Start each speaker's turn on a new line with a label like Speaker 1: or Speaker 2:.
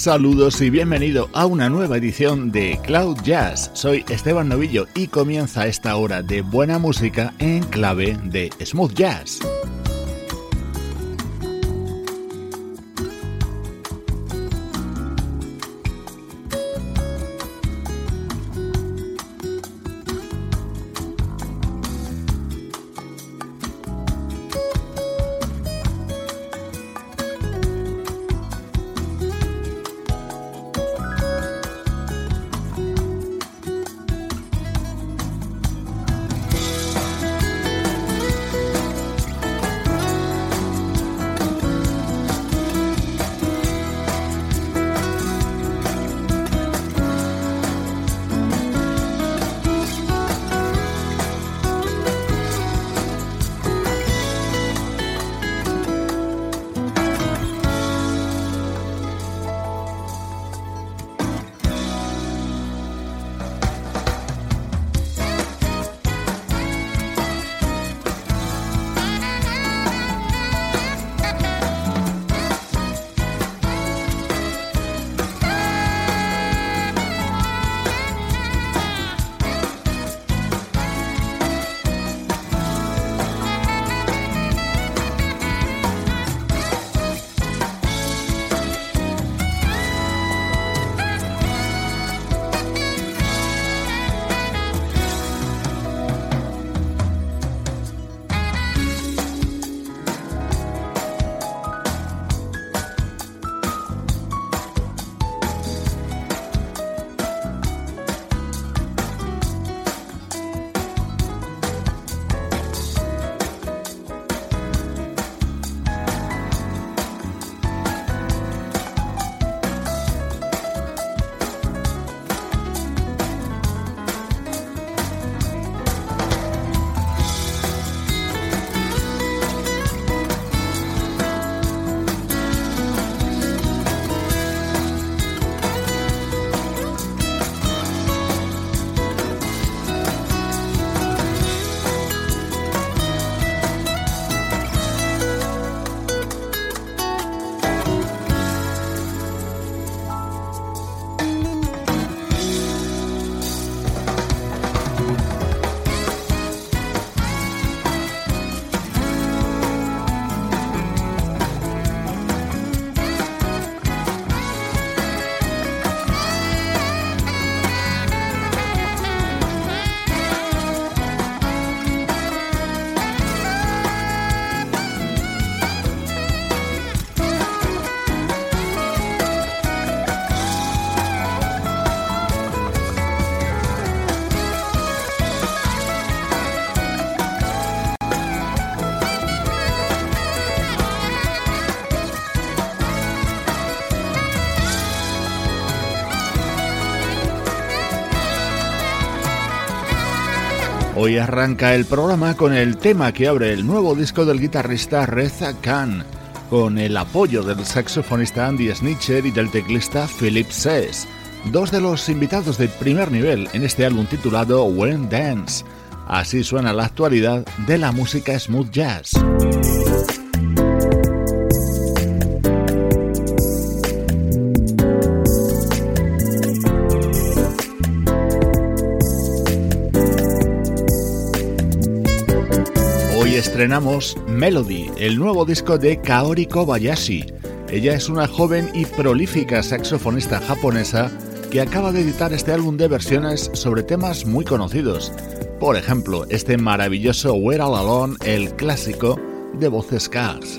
Speaker 1: Saludos y bienvenido a una nueva edición de Cloud Jazz. Soy Esteban Novillo y comienza esta hora de buena música en clave de smooth jazz. Hoy arranca el programa con el tema que abre el nuevo disco del guitarrista Reza Khan, con el apoyo del saxofonista Andy Snitcher y del teclista Philip Sess, dos de los invitados de primer nivel en este álbum titulado When Dance. Así suena la actualidad de la música smooth jazz. Estrenamos Melody, el nuevo disco de Kaori Kobayashi. Ella es una joven y prolífica saxofonista japonesa que acaba de editar este álbum de versiones sobre temas muy conocidos. Por ejemplo, este maravilloso We're All Alone, el clásico de voces Cars.